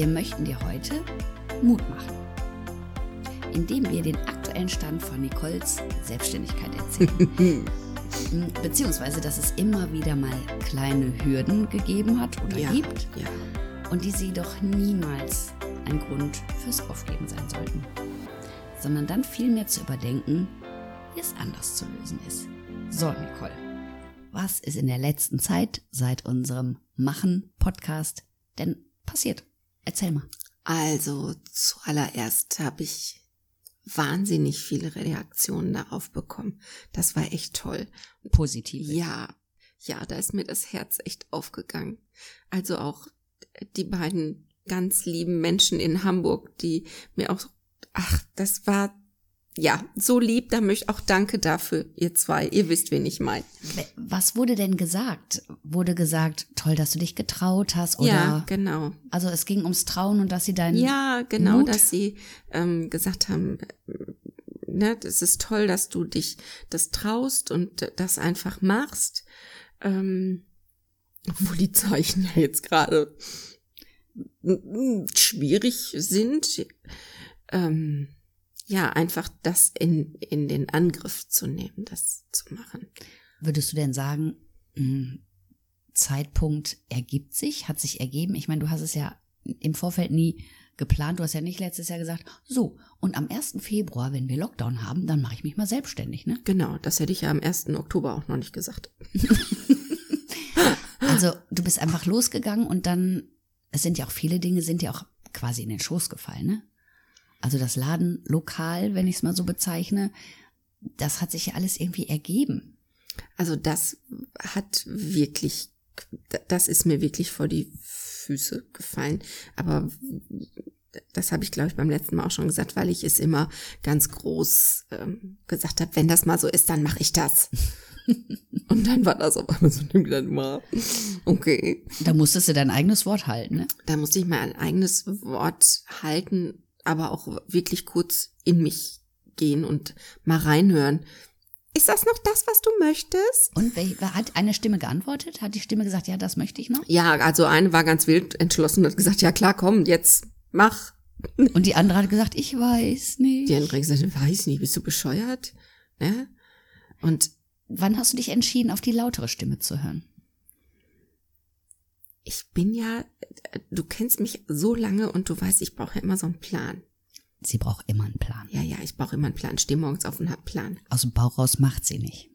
Wir möchten dir heute Mut machen, indem wir den aktuellen Stand von Nicoles Selbstständigkeit erzählen. Beziehungsweise, dass es immer wieder mal kleine Hürden gegeben hat oder Ja, gibt ja. und die sie doch niemals ein Grund fürs Aufgeben sein sollten, sondern dann vielmehr zu überdenken, wie es anders zu lösen ist. So, Nicole, was ist in der letzten Zeit seit unserem Machen-Podcast denn passiert? Erzähl mal. Also zuallererst habe ich wahnsinnig viele Reaktionen darauf bekommen. Das war echt toll. Positiv. Ja, ja, da ist mir das Herz echt aufgegangen. Also auch die beiden ganz lieben Menschen in Hamburg, die mir auch, ach, das war, ja, so lieb, da möchte ich auch danke dafür, ihr zwei. Ihr wisst, wen ich meine. Was wurde denn gesagt? Wurde gesagt, toll, dass du dich getraut hast? Oder Ja, genau. also es ging ums Trauen und dass sie deinen Ja, genau, Mut? dass sie ähm, gesagt haben, äh, ne, das ist toll, dass du dich das traust und das einfach machst. Ähm, obwohl die Zeichen ja jetzt gerade mm, schwierig sind. Ähm, ja, einfach das in, in den Angriff zu nehmen, das zu machen. Würdest du denn sagen, mh, Zeitpunkt ergibt sich, hat sich ergeben? Ich meine, du hast es ja im Vorfeld nie geplant. Du hast ja nicht letztes Jahr gesagt, so, und am 1. Februar, wenn wir Lockdown haben, dann mache ich mich mal selbstständig, ne? Genau, das hätte ich ja am 1. Oktober auch noch nicht gesagt. Also du bist einfach losgegangen und dann, es sind ja auch viele Dinge, sind ja auch quasi in den Schoß gefallen, ne? Also das Laden lokal, wenn ich es mal so bezeichne, das hat sich ja alles irgendwie ergeben. Also das hat wirklich, das ist mir wirklich vor die Füße gefallen. Aber das habe ich, glaube ich, beim letzten Mal auch schon gesagt, weil ich es immer ganz groß ähm, gesagt habe, wenn das mal so ist, dann mache ich das. Und dann war das auf einmal so nimm dann mal. Okay. Da musstest du dein eigenes Wort halten, ne? Da musste ich mal ein eigenes Wort halten, aber auch wirklich kurz in mich gehen und mal reinhören. Ist das noch das, was du möchtest? Und wel- hat eine Stimme geantwortet? Hat die Stimme gesagt, ja, das möchte ich noch? Ja, also eine war ganz wild entschlossen und hat gesagt, ja klar, komm, jetzt mach. Und die andere hat gesagt, ich weiß nicht. Die andere hat gesagt, weiß nicht, bist du bescheuert? Ne? Und Wann hast du dich entschieden, auf die lautere Stimme zu hören? Ich bin ja, du kennst mich so lange und du weißt, ich brauche ja immer so einen Plan. Sie braucht immer einen Plan. Ja, ja, ich brauche immer einen Plan. Steh morgens auf und hab einen Plan. Aus dem Bauch raus macht sie nicht.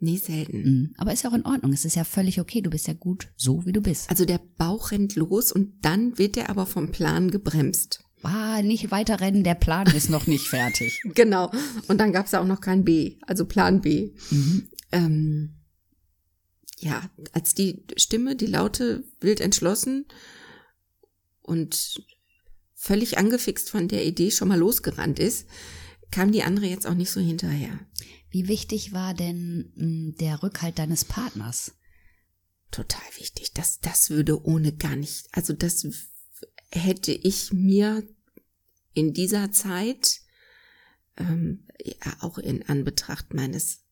Nee, selten. Mhm. Aber ist ja auch in Ordnung. Es ist ja völlig okay. Du bist ja gut so, wie du bist. Also der Bauch rennt los und dann wird er aber vom Plan gebremst. Ah, nicht weiter rennen, der Plan ist noch nicht fertig. Genau. Und dann gab's ja auch noch kein B, also Plan B. Mhm. Ähm, ja, als die Stimme, die Laute, wild entschlossen und völlig angefixt von der Idee schon mal losgerannt ist, kam die andere jetzt auch nicht so hinterher. Wie wichtig war denn mh, der Rückhalt deines Partners? Total wichtig. Das, das würde ohne gar nicht, also das hätte ich mir in dieser Zeit, ähm, ja, auch in Anbetracht meines,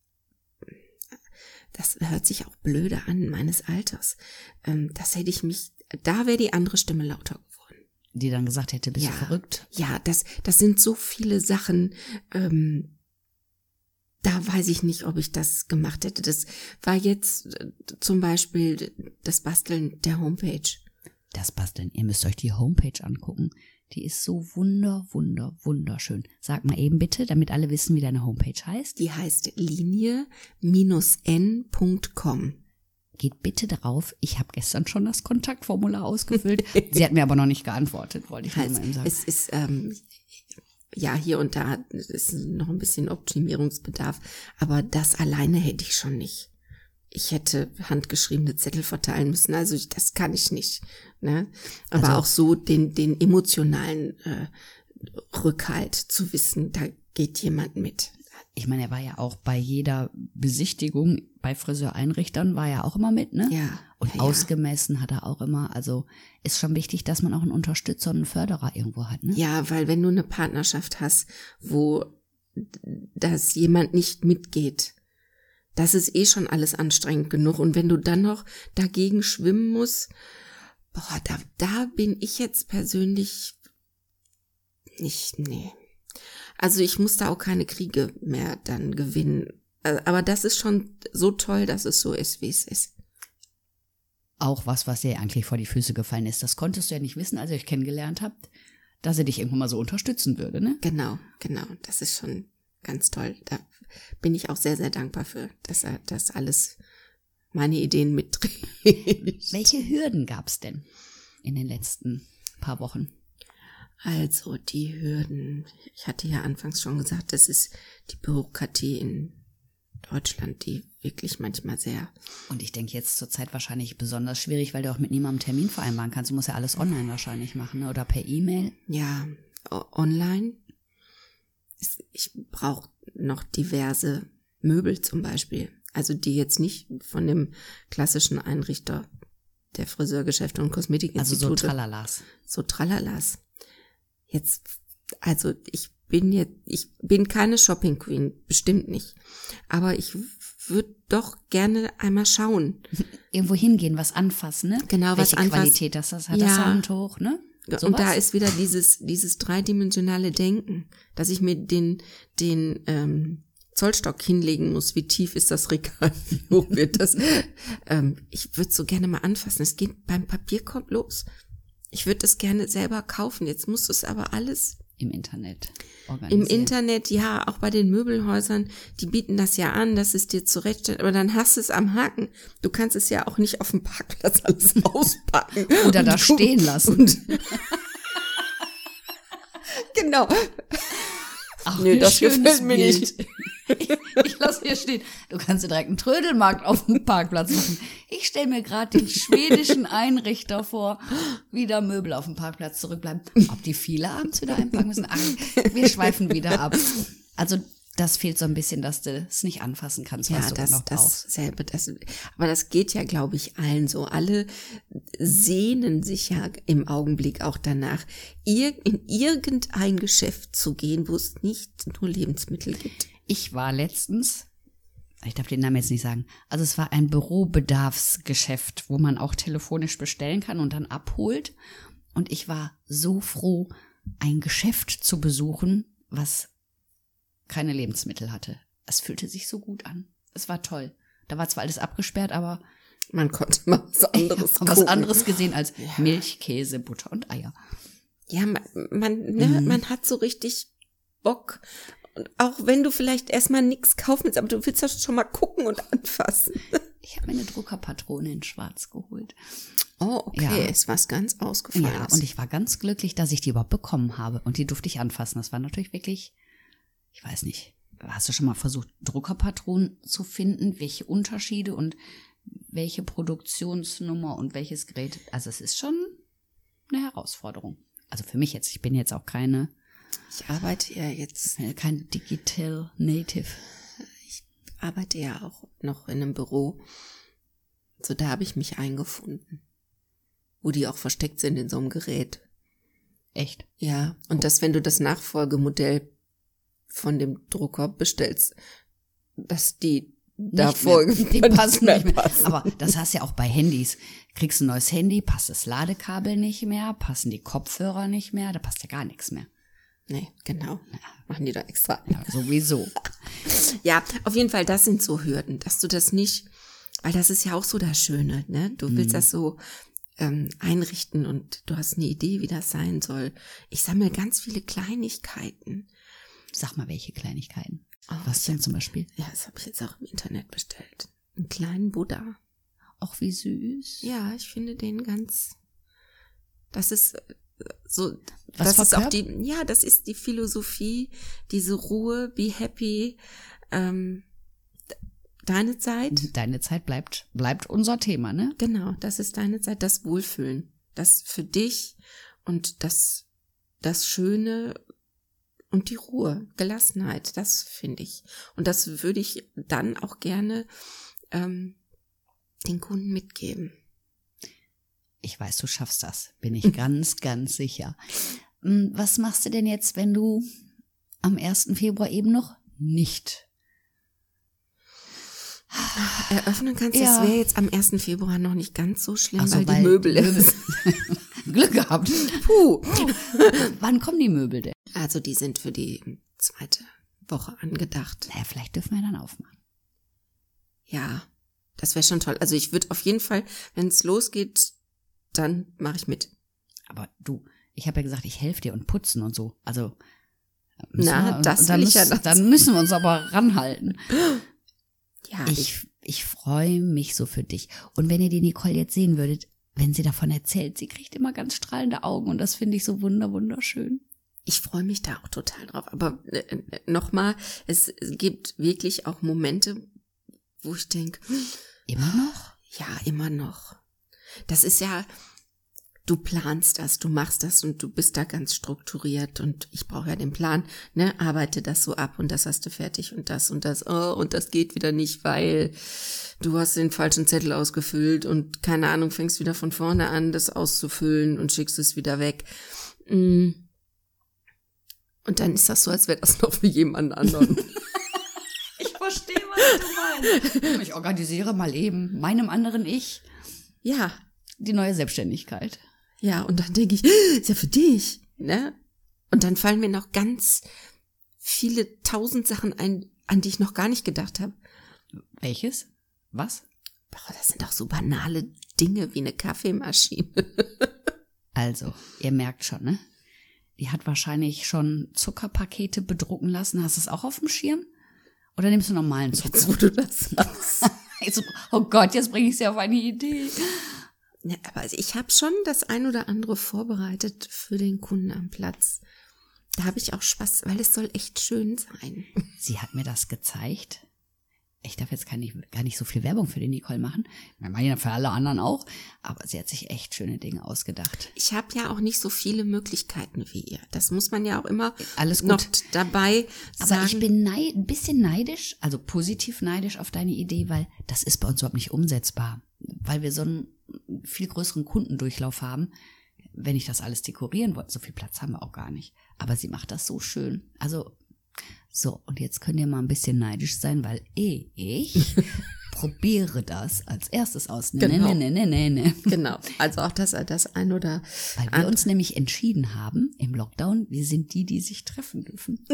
das hört sich auch blöde an, meines Alters, ähm, das hätte ich mich, da wäre die andere Stimme lauter geworden. Die dann gesagt hätte, bist Ja. du verrückt? Ja, das, das sind so viele Sachen, ähm, da weiß ich nicht, ob ich das gemacht hätte. Das war jetzt äh, zum Beispiel das Basteln der Homepage. Das Basteln. Ihr müsst euch die Homepage angucken. Die ist so wunder, wunder, wunderschön. Sag mal eben bitte, damit alle wissen, wie deine Homepage heißt. Die heißt linie-n.com. Geht bitte drauf. Ich habe gestern schon das Kontaktformular ausgefüllt. Sie hat mir aber noch nicht geantwortet, wollte ich nur mal eben sagen. Es ist, ähm, ja, hier und da ist noch ein bisschen Optimierungsbedarf, aber das alleine hätte ich schon nicht. Ich hätte handgeschriebene Zettel verteilen müssen. Also ich, das kann ich nicht. Ne? Aber Also- auch so den, den emotionalen äh, Rückhalt zu wissen, da geht jemand mit. Ich meine, er war ja auch bei jeder Besichtigung bei Friseureinrichtern war er auch immer mit, ne? Ja. Und ja, ausgemessen hat er auch immer. Also ist schon wichtig, dass man auch einen Unterstützer und einen Förderer irgendwo hat, ne? Ja, weil wenn du eine Partnerschaft hast, wo das jemand nicht mitgeht, das ist eh schon alles anstrengend genug. Und wenn du dann noch dagegen schwimmen musst, boah, da, da bin ich jetzt persönlich nicht, nee. Also ich muss da auch keine Kriege mehr dann gewinnen. Äh, Aber das ist schon so toll, dass es so ist, wie es ist. Auch was, was dir eigentlich vor die Füße gefallen ist. Das konntest du ja nicht wissen, als ihr euch kennengelernt habt, dass er dich irgendwann mal so unterstützen würde, ne? Genau, genau. Das ist schon ganz toll. Da bin ich auch sehr, sehr dankbar für, dass er das alles meine Ideen mitträgt. Welche Hürden gab's denn in den letzten paar Wochen? Also die Hürden. Ich hatte ja anfangs schon gesagt, das ist die Bürokratie in Deutschland, die wirklich manchmal sehr. Und ich denke jetzt zurzeit wahrscheinlich besonders schwierig, weil du auch mit niemandem Termin vereinbaren kannst. Du musst ja alles online wahrscheinlich machen, ne? Oder per E-Mail. Ja, online. Ich brauche noch diverse Möbel zum Beispiel. Also die jetzt nicht von dem klassischen Einrichter der Friseurgeschäfte und Also so Kosmetikinstitute. Tralalas. so Tralalas. Jetzt, also ich bin jetzt, ich bin keine Shopping Queen, bestimmt nicht. Aber ich würde doch gerne einmal schauen. Irgendwo hingehen, was anfassen, ne? Genau, was Welche anfassen. Qualität das, das hat. Das Ja. Handtuch, ne? Und Sowas? da ist wieder dieses, dieses dreidimensionale Denken, dass ich mir den, den ähm, Zollstock hinlegen muss. Wie tief ist das Regal? Wie hoch wird das? ähm, ich würde so gerne mal anfassen. Es geht beim Papierkorb los. Ich würde das gerne selber kaufen. Jetzt musst du es aber alles Im Internet Im organisieren. Internet, ja, auch bei den Möbelhäusern, die bieten das ja an, dass es dir zurechtstellt, aber dann hast du es am Haken. Du kannst es ja auch nicht auf dem Parkplatz alles auspacken. Oder da stehen lassen. Genau. Ach, wie das gefällt mir nicht. Ich, ich lasse hier stehen. Du kannst dir direkt einen Trödelmarkt auf dem Parkplatz machen. Ich stelle mir gerade den schwedischen Einrichter vor, wie da Möbel auf dem Parkplatz zurückbleiben. Ob die viele abends wieder einpacken müssen? Ach, wir schweifen wieder ab. Also das fehlt so ein bisschen, dass du es nicht anfassen kannst, was Ja, du das, noch brauchst. dasselbe, das, aber das geht ja, glaube ich, allen so. Alle sehnen sich ja im Augenblick auch danach, in irgendein Geschäft zu gehen, wo es nicht nur Lebensmittel gibt. Ich war letztens, ich darf den Namen jetzt nicht sagen, also es war ein Bürobedarfsgeschäft, wo man auch telefonisch bestellen kann und dann abholt. Und ich war so froh, ein Geschäft zu besuchen, was keine Lebensmittel hatte. Es fühlte sich so gut an. Es war toll. Da war zwar alles abgesperrt, aber Man konnte mal was ich anderes habe was anderes gesehen als Milch, Käse, Butter und Eier. Ja, man, man, ne, Mhm. man hat so richtig Bock. Und auch wenn du vielleicht erstmal nichts kaufen willst, aber du willst das schon mal gucken und anfassen. Ich habe mir eine Druckerpatrone in Schwarz geholt. Oh, okay, Ja. ist was ganz ausgefallen. Ja, und ich war ganz glücklich, dass ich die überhaupt bekommen habe. Und die durfte ich anfassen. Das war natürlich wirklich, ich weiß nicht, hast du schon mal versucht, Druckerpatronen zu finden? Welche Unterschiede und welche Produktionsnummer und welches Gerät? Also es ist schon eine Herausforderung. Also für mich jetzt, ich bin jetzt auch keine, ich arbeite ja jetzt, äh, kein Digital Native. arbeite ja auch noch in einem Büro. So, da habe ich mich eingefunden. Wo die auch versteckt sind in so einem Gerät. Echt. Ja, und dass, wenn du das Nachfolgemodell von dem Drucker bestellst, dass die mehr, die passen nicht mehr. passen. Aber das hast du ja auch bei Handys. Kriegst ein neues Handy, passt das Ladekabel nicht mehr, passen die Kopfhörer nicht mehr, da passt ja gar nichts mehr. Nee, genau. Machen die da extra. Ja, sowieso. Ja, auf jeden Fall, das sind so Hürden, dass du das nicht, weil das ist ja auch so das Schöne, ne? Du willst das so ähm, einrichten und du hast eine Idee, wie das sein soll. Ich sammle ganz viele Kleinigkeiten. Sag mal, welche Kleinigkeiten. Oh, Was denn zum Beispiel? Ja, das habe ich jetzt auch im Internet bestellt. Einen kleinen Buddha. Auch wie süß. Ja, ich finde den ganz. Das ist so. Was das ist auch die. Ja, das ist die Philosophie, diese Ruhe, be happy. Ähm, deine Zeit. Deine Zeit bleibt, bleibt unser Thema, ne? Genau, das ist deine Zeit, das Wohlfühlen. Das für dich und das, das Schöne und die Ruhe, Gelassenheit, das finde ich. Und das würde ich dann auch gerne ähm, den Kunden mitgeben. Ich weiß, du schaffst das, bin ich ganz, ganz sicher. Hm, was machst du denn jetzt, wenn du am 1. Februar eben noch nicht eröffnen kannst? Ja. Das wäre jetzt am 1. Februar noch nicht ganz so schlimm, so, weil, weil die Möbel ist. Glück gehabt? Puh. Wann kommen die Möbel denn? Also die sind für die zweite Woche angedacht. Naja, vielleicht dürfen wir dann aufmachen. Ja, das wäre schon toll. Also ich würde auf jeden Fall, wenn es losgeht, dann mache ich mit. Aber du, ich habe ja gesagt, ich helfe dir und putzen und so. Also müssen Na, wir- das will ich ja müssen- Dann müssen wir uns aber ranhalten. Ja, Ich, ich freue mich so für dich. Und wenn ihr die Nicole jetzt sehen würdet, wenn sie davon erzählt, sie kriegt immer ganz strahlende Augen und das finde ich so wunder wunderschön. ich freue mich da auch total drauf. Aber äh, nochmal, es gibt wirklich auch Momente, wo ich denke, Immer noch? ja, immer noch. Das ist ja, du planst das, du machst das und du bist da ganz strukturiert und ich brauche ja den Plan, ne, arbeite das so ab und das hast du fertig und das und das, oh, und das geht wieder nicht, weil du hast den falschen Zettel ausgefüllt und keine Ahnung, fängst wieder von vorne an, das auszufüllen und schickst es wieder weg. Mm. Und dann ist das so, als wäre das noch für jemand anderen. Ich verstehe, was du meinst. Ich organisiere mal eben meinem anderen Ich ja, die neue Selbstständigkeit. Ja, und dann denke ich, ist ja für dich, ne? Und dann fallen mir noch ganz viele tausend Sachen ein, an die ich noch gar nicht gedacht habe. Welches? Was? Boah, das sind auch so banale Dinge wie eine Kaffeemaschine. Also, ihr merkt schon, ne? Die hat wahrscheinlich schon Zuckerpakete bedrucken lassen. Hast du es auch auf dem Schirm? Oder nimmst du normalen Zucker? Jetzt, wo du das sagst. Jetzt, oh Gott, jetzt bringe ich sie auf eine Idee. Ja, aber also ich habe schon das ein oder andere vorbereitet für den Kunden am Platz. Da habe ich auch Spaß, weil es soll echt schön sein. Sie hat mir das gezeigt. Ich darf jetzt gar nicht, gar nicht so viel Werbung für die Nicole machen. Wir machen ja für alle anderen auch. Aber sie hat sich echt schöne Dinge ausgedacht. Ich habe ja auch nicht so viele Möglichkeiten wie ihr. Das muss man ja auch immer Alles gut. noch dabei Aber sagen. ich bin neid, ein bisschen neidisch, also positiv neidisch auf deine Idee, weil das ist bei uns überhaupt nicht umsetzbar. Weil wir so einen viel größeren Kundendurchlauf haben. Wenn ich das alles dekorieren wollte, so viel Platz haben wir auch gar nicht. Aber sie macht das so schön. Also, so, und jetzt könnt ihr mal ein bisschen neidisch sein, weil eh, ich probiere das als erstes aus. Ne, Genau. ne, ne, ne, ne, ne. Genau. Also auch das, das ein oder Weil wir uns nämlich entschieden haben im Lockdown, wir sind die, die sich treffen dürfen.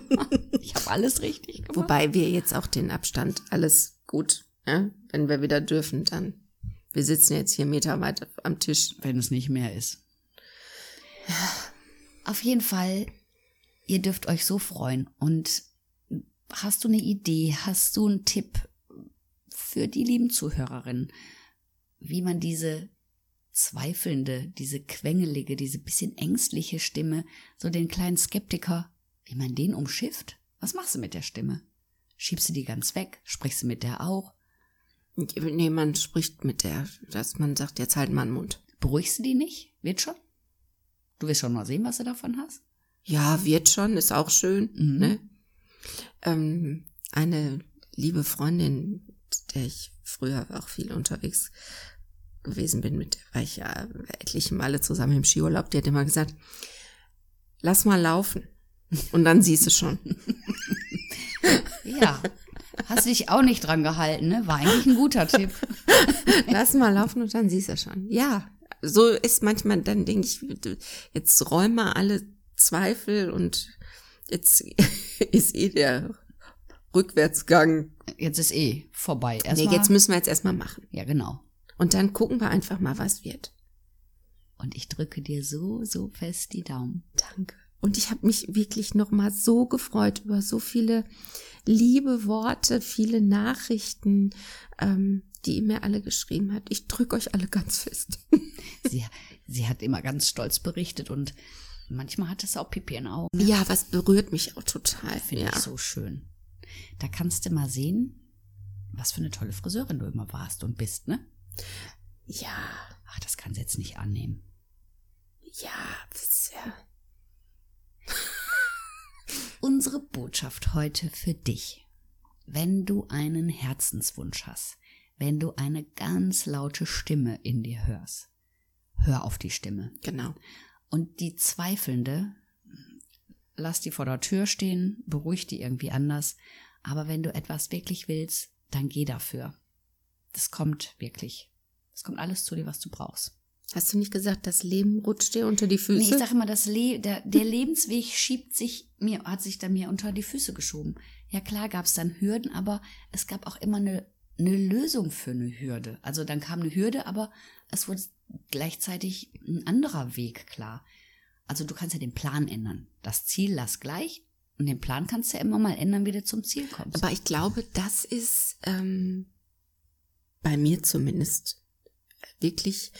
ich habe alles richtig gemacht. Wobei wir jetzt auch den Abstand alles gut, ja? wenn wir wieder dürfen, dann. Wir sitzen jetzt hier Meter weit am Tisch. wenn es nicht mehr ist. Auf jeden Fall, ihr dürft euch so freuen. Und hast du eine Idee, hast du einen Tipp für die lieben Zuhörerinnen, wie man diese zweifelnde, diese quengelige, diese bisschen ängstliche Stimme, so den kleinen Skeptiker, wie man den umschifft? Was machst du mit der Stimme? Schiebst du die ganz weg? Sprichst du mit der auch? Nee, man spricht mit der, dass man sagt, jetzt halt mal den Mund. Beruhigst du die nicht? Wird schon? Du wirst schon mal sehen, was du davon hast. Ja, wird schon, ist auch schön. Mhm. Ne? Ähm, eine liebe Freundin, mit der ich früher auch viel unterwegs gewesen bin, mit der war ich ja etliche Male zusammen im Skiurlaub, die hat immer gesagt, lass mal laufen. Und dann siehst du schon. Ja. Hast dich auch nicht dran gehalten, ne? War eigentlich ein guter Tipp. Lass mal laufen und dann siehst du schon. Ja, so ist manchmal, dann denke ich, jetzt räum mal alle Zweifel und jetzt ist eh der Rückwärtsgang. Jetzt ist eh vorbei. Nee, Erstmal, jetzt müssen wir jetzt erstmal machen. ja, genau. Und dann gucken wir einfach mal, was wird. Und ich drücke dir so, so fest die Daumen. Danke. Und ich habe mich wirklich noch mal so gefreut über so viele liebe Worte, viele Nachrichten, ähm, die ihr mir alle geschrieben hat. Ich drücke euch alle ganz fest. Sie, sie hat immer ganz stolz berichtet und manchmal hat es auch Pipi in Augen. Ja, was berührt mich auch total. Finde ja. ich so schön. Da kannst du mal sehen, was für eine tolle Friseurin du immer warst und bist, ne? Ja, Ach, das kann sie jetzt nicht annehmen. ja, das, ja. Unsere Botschaft heute für dich. Wenn du einen Herzenswunsch hast, wenn du eine ganz laute Stimme in dir hörst, hör auf die Stimme. Genau. Und die Zweifelnde, lass die vor der Tür stehen, beruhig die irgendwie anders. Aber wenn du etwas wirklich willst, dann geh dafür. Das kommt wirklich. Es kommt alles zu dir, was du brauchst. Hast du nicht gesagt, das Leben rutscht dir unter die Füße? Nee, ich sage immer, das Le der, der Lebensweg schiebt sich mir, hat sich dann mir unter die Füße geschoben. Ja klar gab es dann Hürden, aber es gab auch immer eine, eine Lösung für eine Hürde. Also dann kam eine Hürde, aber es wurde gleichzeitig ein anderer Weg klar. Also du kannst ja den Plan ändern. Das Ziel lass gleich und den Plan kannst du ja immer mal ändern, wie du zum Ziel kommst. Aber ich glaube, das ist ähm, bei mir zumindest wirklich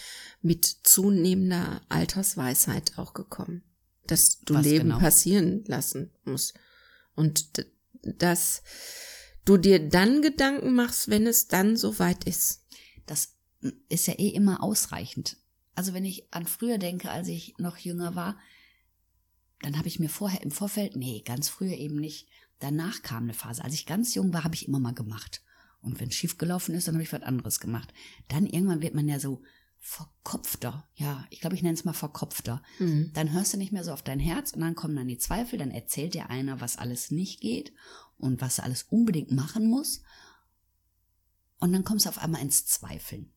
mit zunehmender Altersweisheit auch gekommen, dass du Was Leben genau? passieren lassen musst und dass du dir dann Gedanken machst, wenn es dann soweit ist. das ist ja eh immer ausreichend. Also wenn ich an früher denke, als ich noch jünger war, dann habe ich mir vorher im Vorfeld, nee, ganz früher eben nicht. Danach kam eine Phase. Als ich ganz jung war, habe ich immer mal gemacht. Und wenn schief gelaufen ist, dann habe ich was anderes gemacht. Dann irgendwann wird man ja so verkopfter. Ja, ich glaube, ich nenne es mal verkopfter. Mhm. Dann hörst du nicht mehr so auf dein Herz und dann kommen dann die Zweifel, dann erzählt dir einer, was alles nicht geht und was er alles unbedingt machen muss. Und dann kommst du auf einmal ins Zweifeln.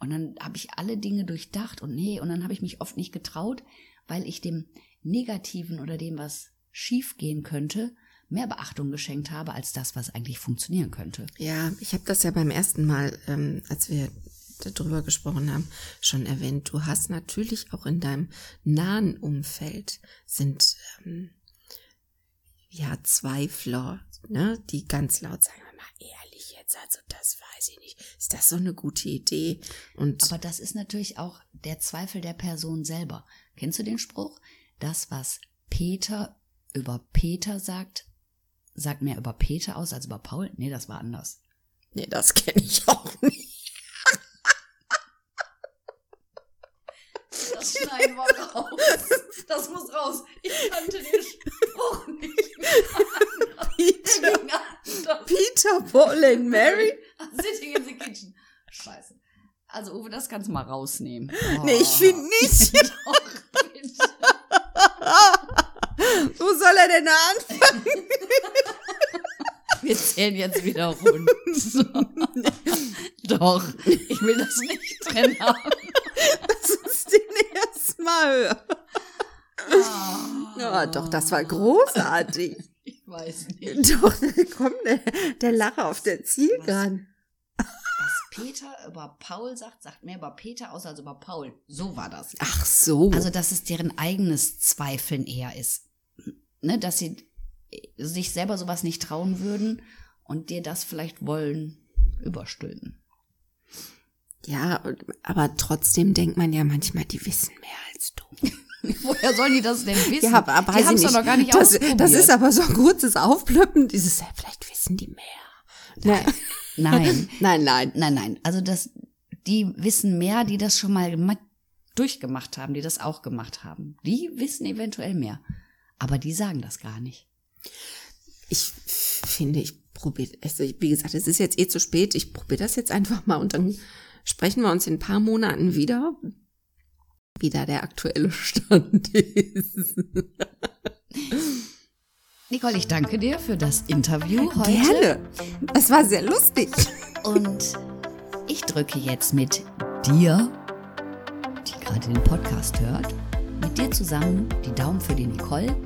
Und dann habe ich alle Dinge durchdacht und nee, und dann habe ich mich oft nicht getraut, weil ich dem Negativen oder dem, was schief gehen könnte, mehr Beachtung geschenkt habe als das, was eigentlich funktionieren könnte. Ja, ich habe das ja beim ersten Mal, ähm, als wir darüber gesprochen haben, schon erwähnt. Du hast natürlich auch in deinem nahen Umfeld sind ähm, ja Zweifler, ne, die ganz laut sagen, mal ehrlich jetzt, also das weiß ich nicht. Ist das so eine gute Idee? Und Aber das ist natürlich auch der Zweifel der Person selber. Kennst du den Spruch? Das, was Peter über Peter sagt, sagt mehr über Peter aus als über Paul? Nee, das war anders. nee, das kenne ich auch nicht. Das schneiden wir raus. Das muss raus. Ich kannte den Spruch nicht. Peter, Peter, Paul and Mary? Sitting in the kitchen. Scheiße. Also, Uwe, das kannst du mal rausnehmen. Nee, ich finde nicht. Doch, bitte. Wo soll er denn da anfangen? Wir zählen jetzt wieder rund. Doch, ich will das nicht drin haben. Lass uns den erstmal hören. Ja, doch, das war großartig. Ich weiß nicht. Doch, komm, der, der Lacher auf der Zielgeraden. Was Peter über Paul sagt, sagt mehr über Peter aus als über Paul. So war das. Ach so. Also, dass es deren eigenes Zweifeln eher ist. Ne, dass sie sich selber sowas nicht trauen würden und dir das vielleicht wollen überstülpen. ja, aber trotzdem denkt man ja manchmal, die wissen mehr als du. Woher sollen die das denn wissen? Ja, aber die haben's nicht. doch noch gar nicht das, ausprobiert. das ist aber so ein kurzes Aufplöppen. Dieses, vielleicht wissen die mehr. Ne? Nein, Nein, nein. nein, nein. Also das, die wissen mehr, die das schon mal gema- durchgemacht haben, die das auch gemacht haben. Die wissen eventuell mehr. Aber die sagen das gar nicht. Ich finde, ich probiere, also wie gesagt, es ist jetzt eh zu spät. Ich probiere das jetzt einfach mal und dann sprechen wir uns in ein paar Monaten wieder, wie da der aktuelle Stand ist. Nicole, ich danke dir für das Interview heute. Gerne. Es war sehr lustig. Und ich drücke jetzt mit dir, die gerade den Podcast hört, mit dir zusammen die Daumen für die Nicole.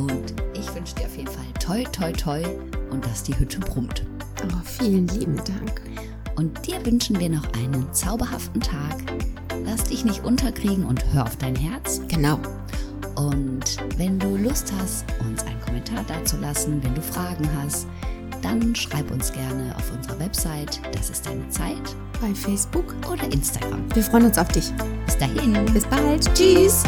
Und ich wünsche dir auf jeden Fall toi, toi, toi und dass die Hütte brummt. Oh, vielen lieben Dank. Und dir wünschen wir noch einen zauberhaften Tag. Lass dich nicht unterkriegen und hör auf dein Herz. Genau. Und wenn du Lust hast, uns einen Kommentar dazulassen, wenn du Fragen hast, dann schreib uns gerne auf unserer Website, das ist deine Zeit, Bei Facebook. oder Instagram. Wir freuen uns auf dich. Bis dahin. Bis bald. Tschüss.